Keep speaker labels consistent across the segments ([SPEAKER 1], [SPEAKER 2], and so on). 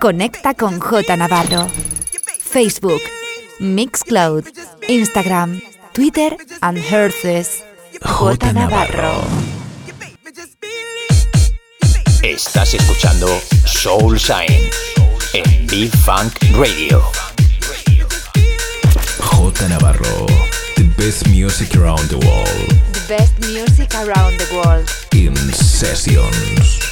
[SPEAKER 1] Conecta con J Navarro. Facebook, Mixcloud, Instagram, Twitter and Herces. J Navarro.
[SPEAKER 2] Estás escuchando Soul Shine en B-Funk Radio.
[SPEAKER 3] J Navarro, the best music around the world.
[SPEAKER 1] The best music around the world.
[SPEAKER 3] In sessions.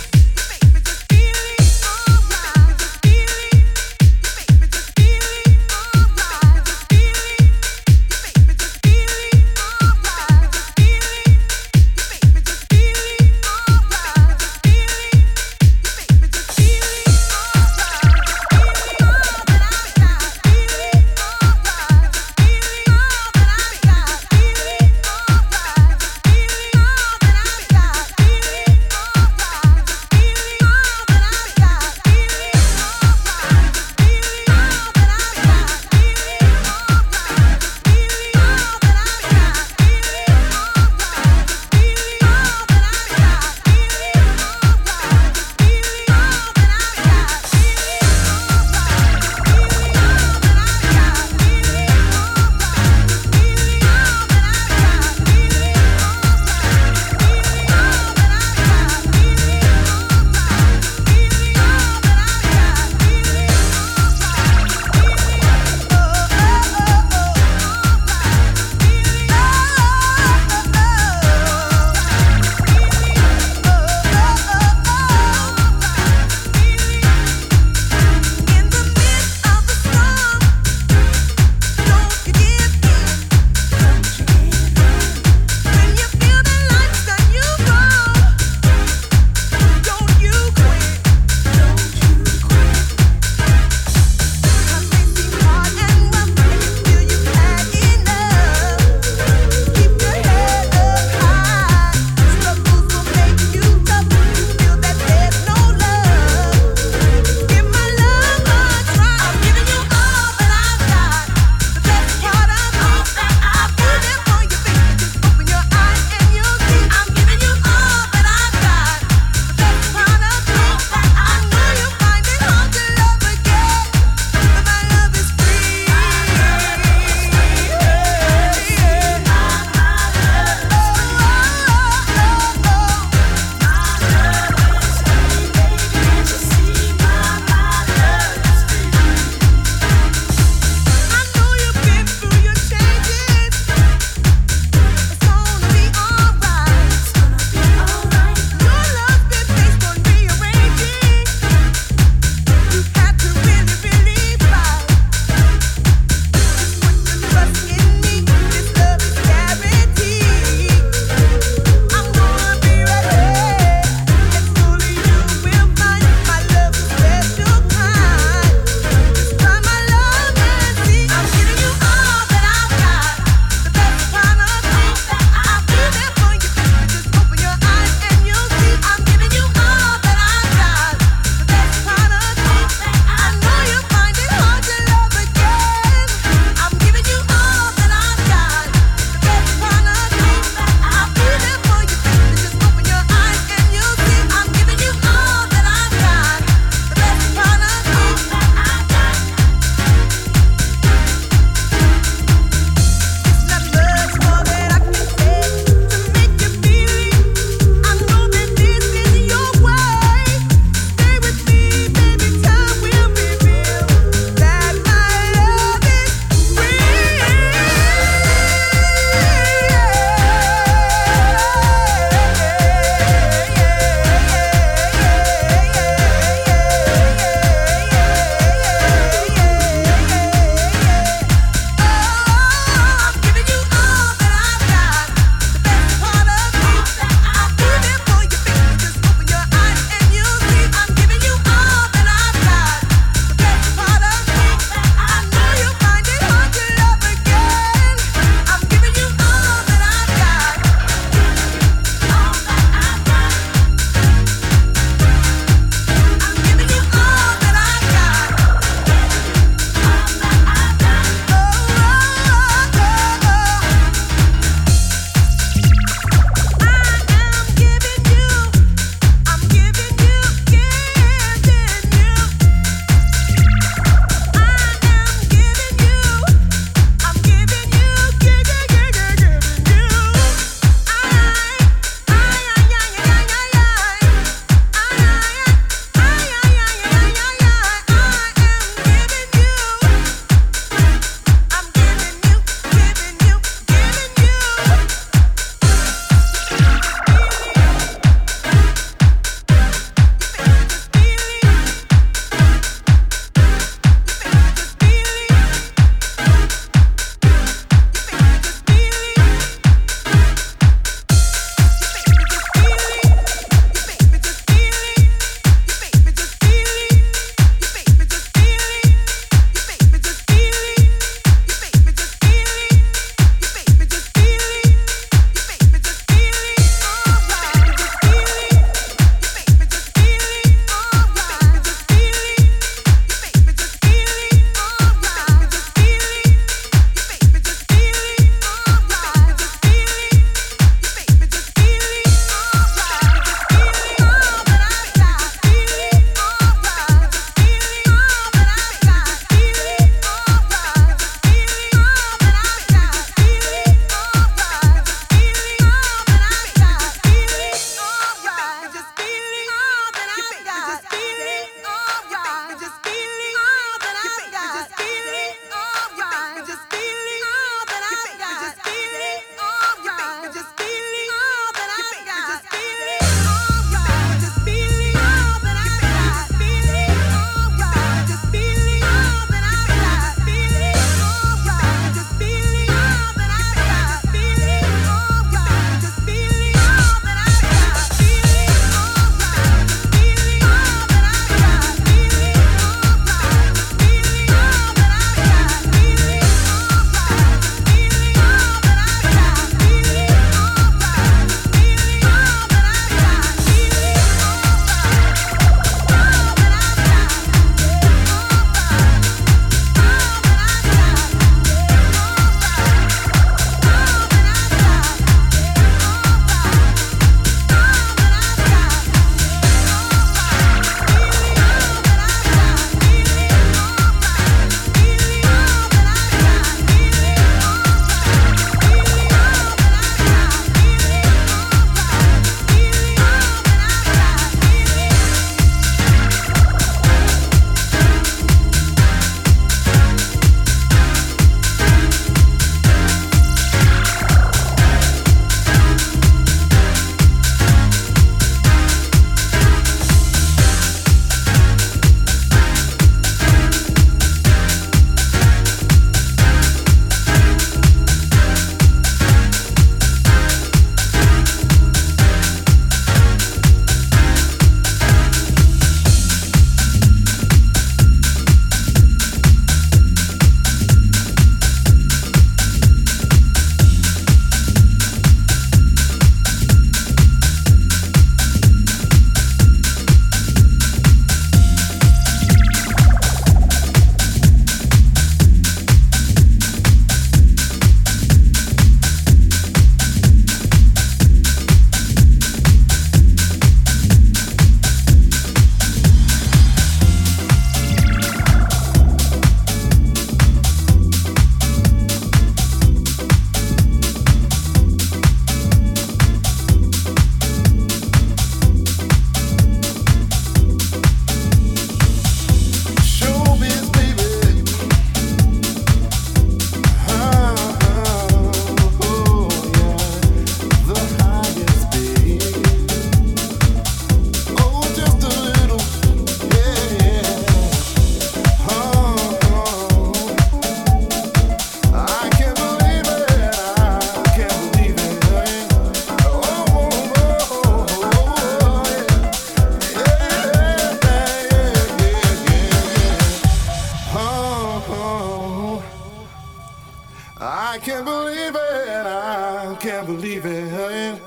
[SPEAKER 4] I can't believe it. I can't believe it.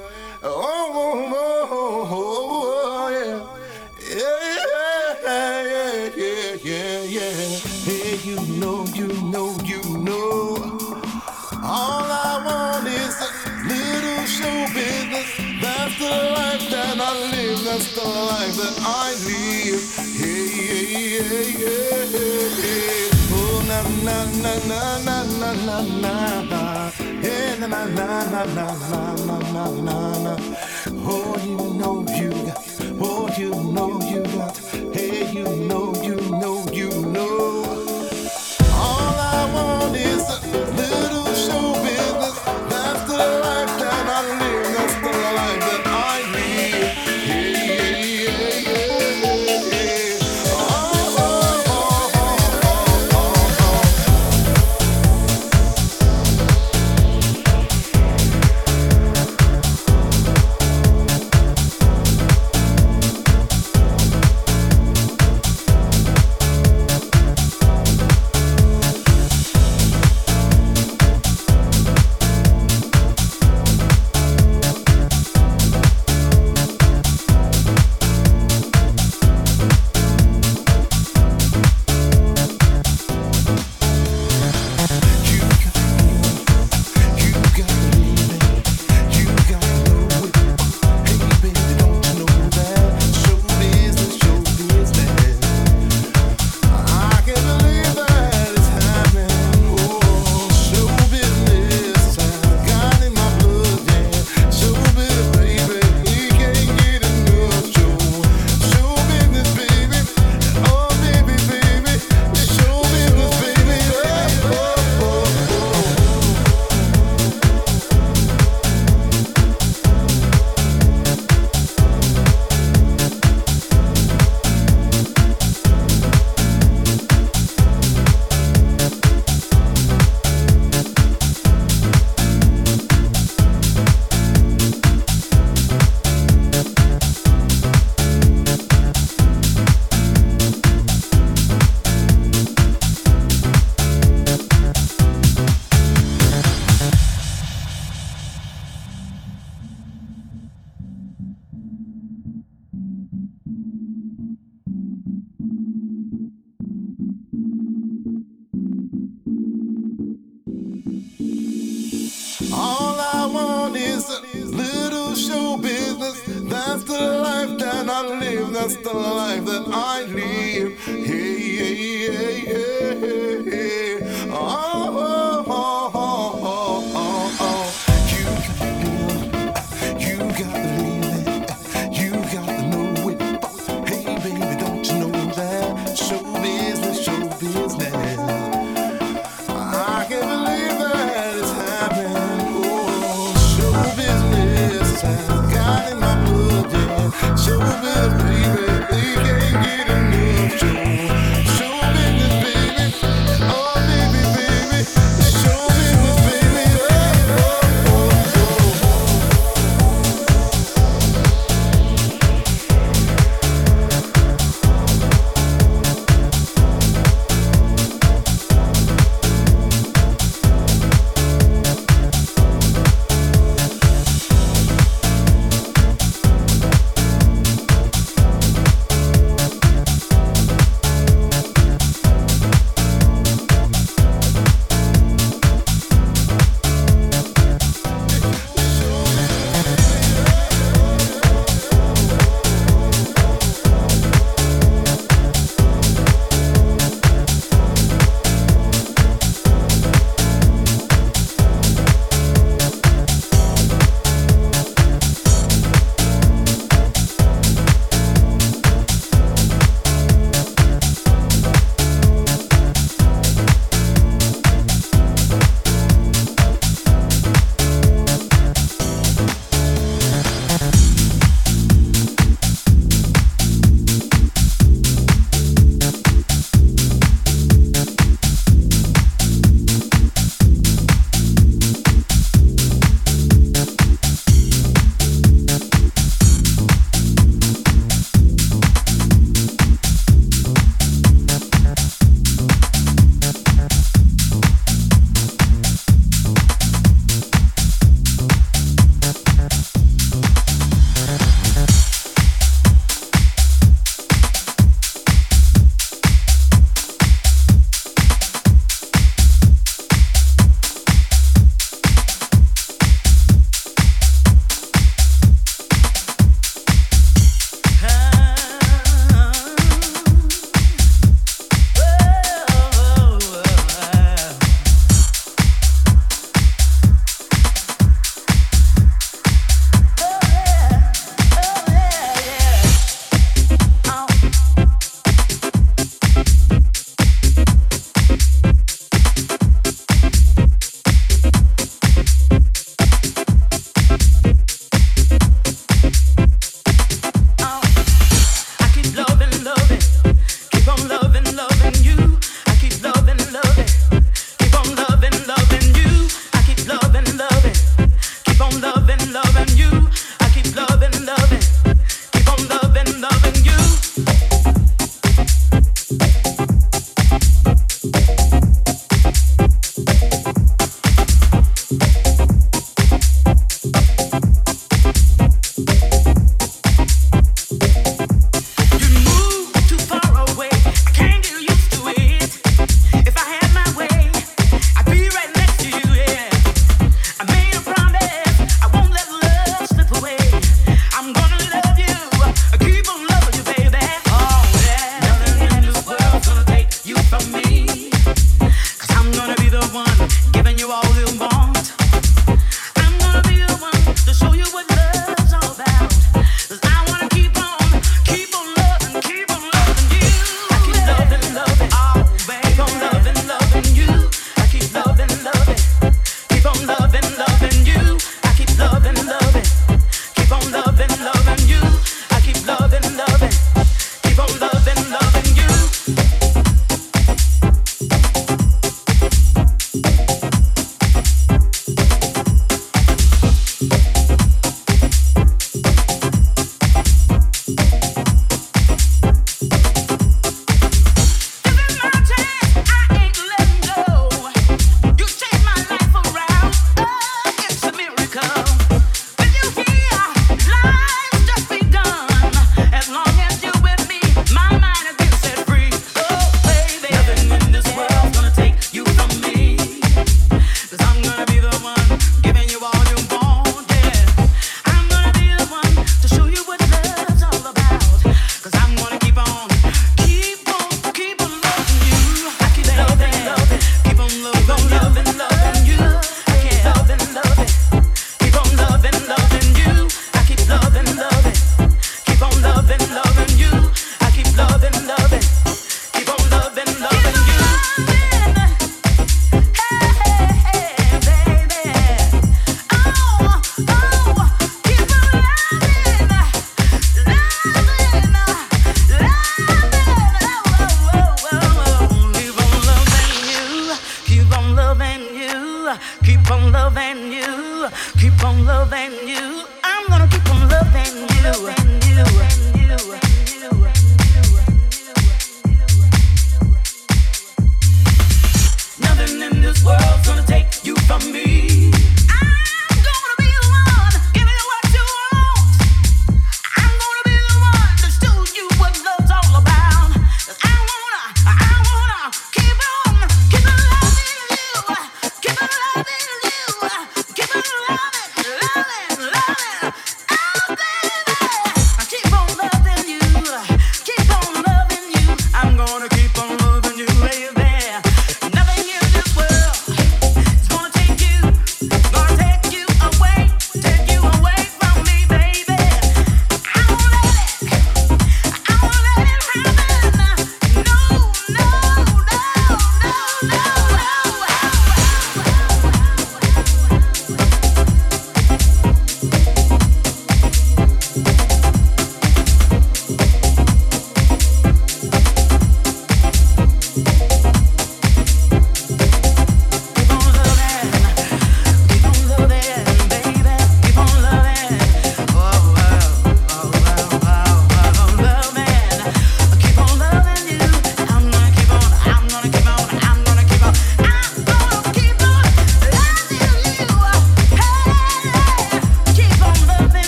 [SPEAKER 4] Oh, oh, oh, oh, oh, yeah. Yeah, yeah, yeah, yeah, yeah. Hey, you know, you know, you know. All I want is a little show business. That's the life that I live. That's the life that I live. Hey, yeah, yeah, yeah, yeah. Oh, na, na, na, na, na, na, na na na na na na na na na. Oh, you know you.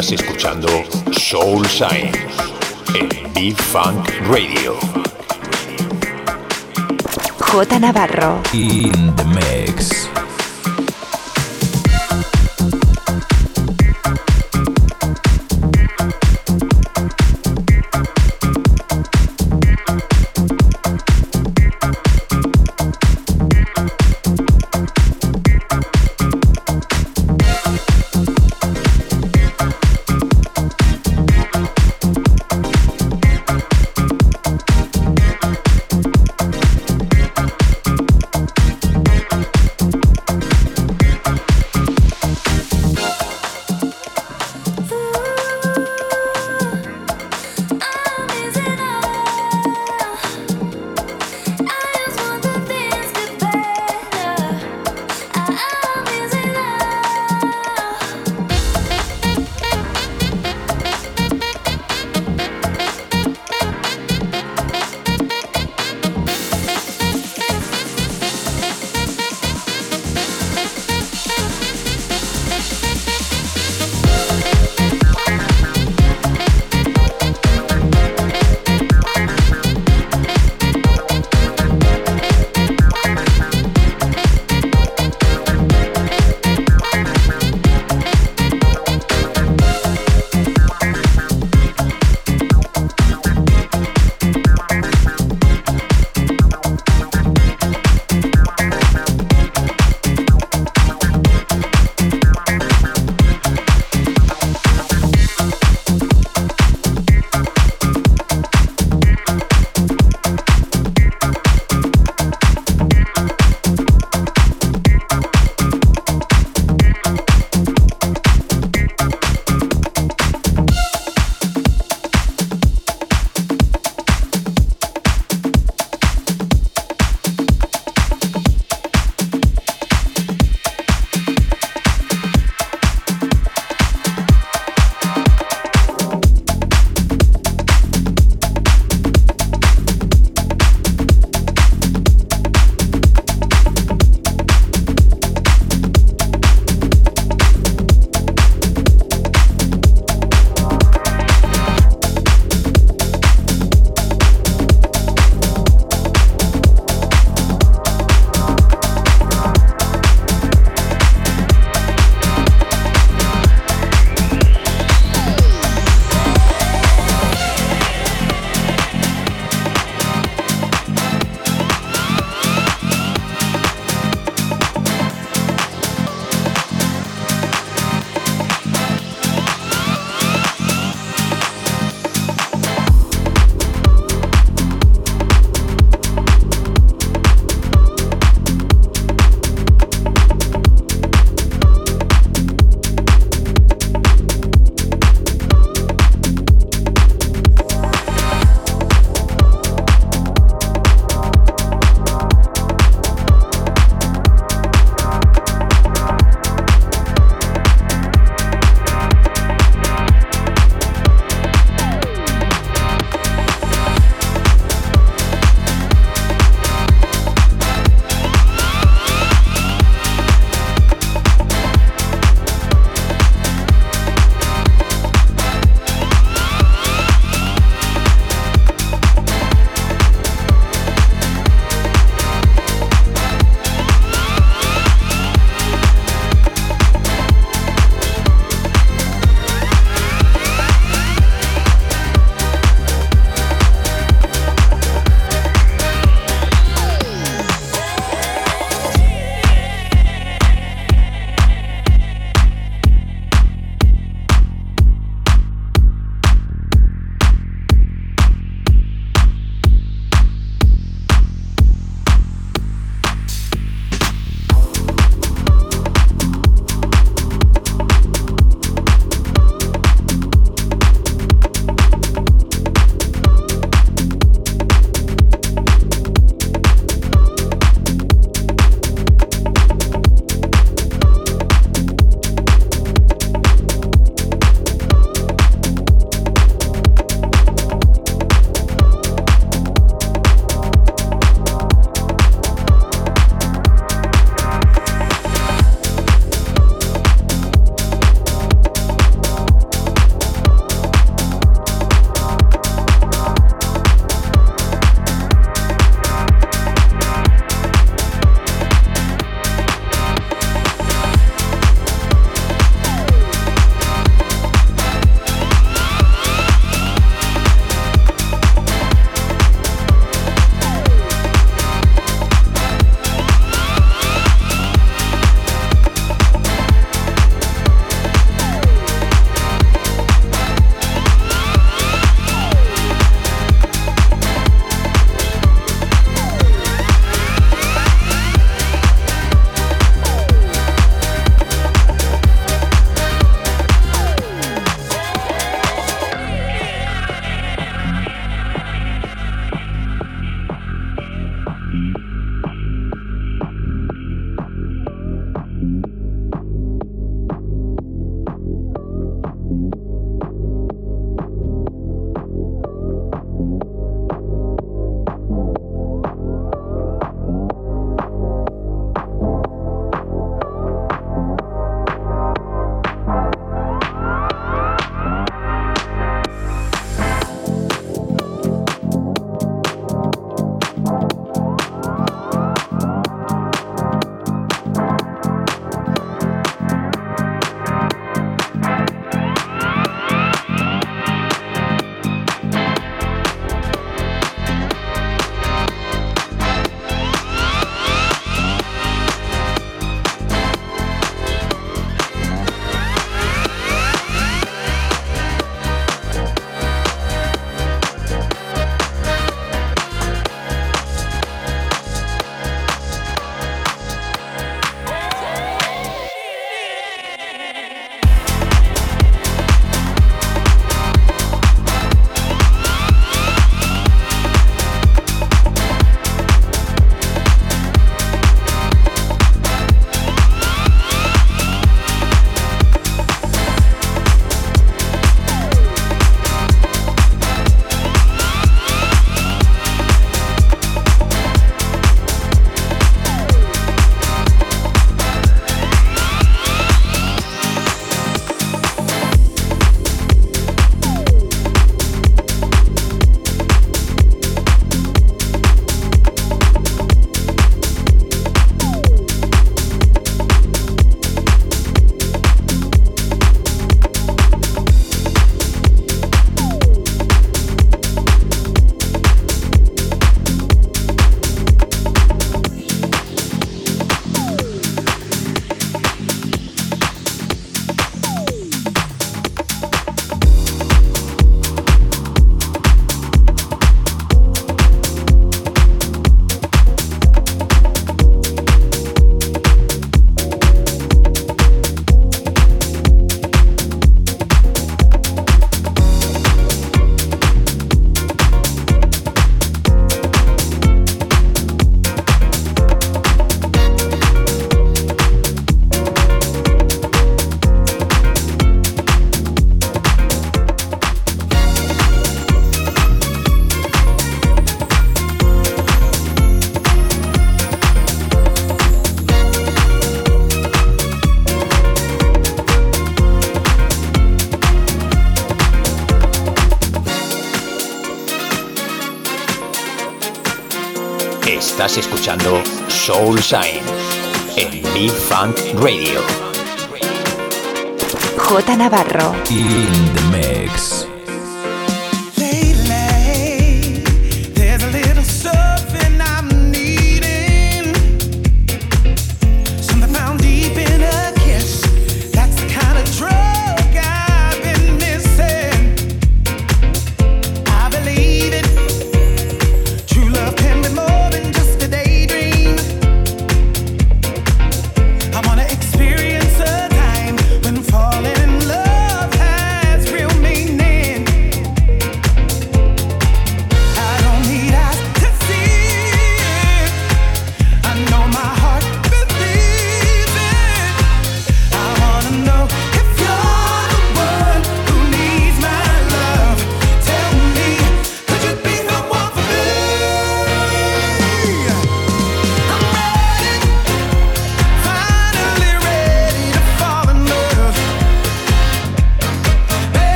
[SPEAKER 2] Estás escuchando Soul Shine en B-Funk Radio.
[SPEAKER 1] J Navarro.
[SPEAKER 5] In the mix.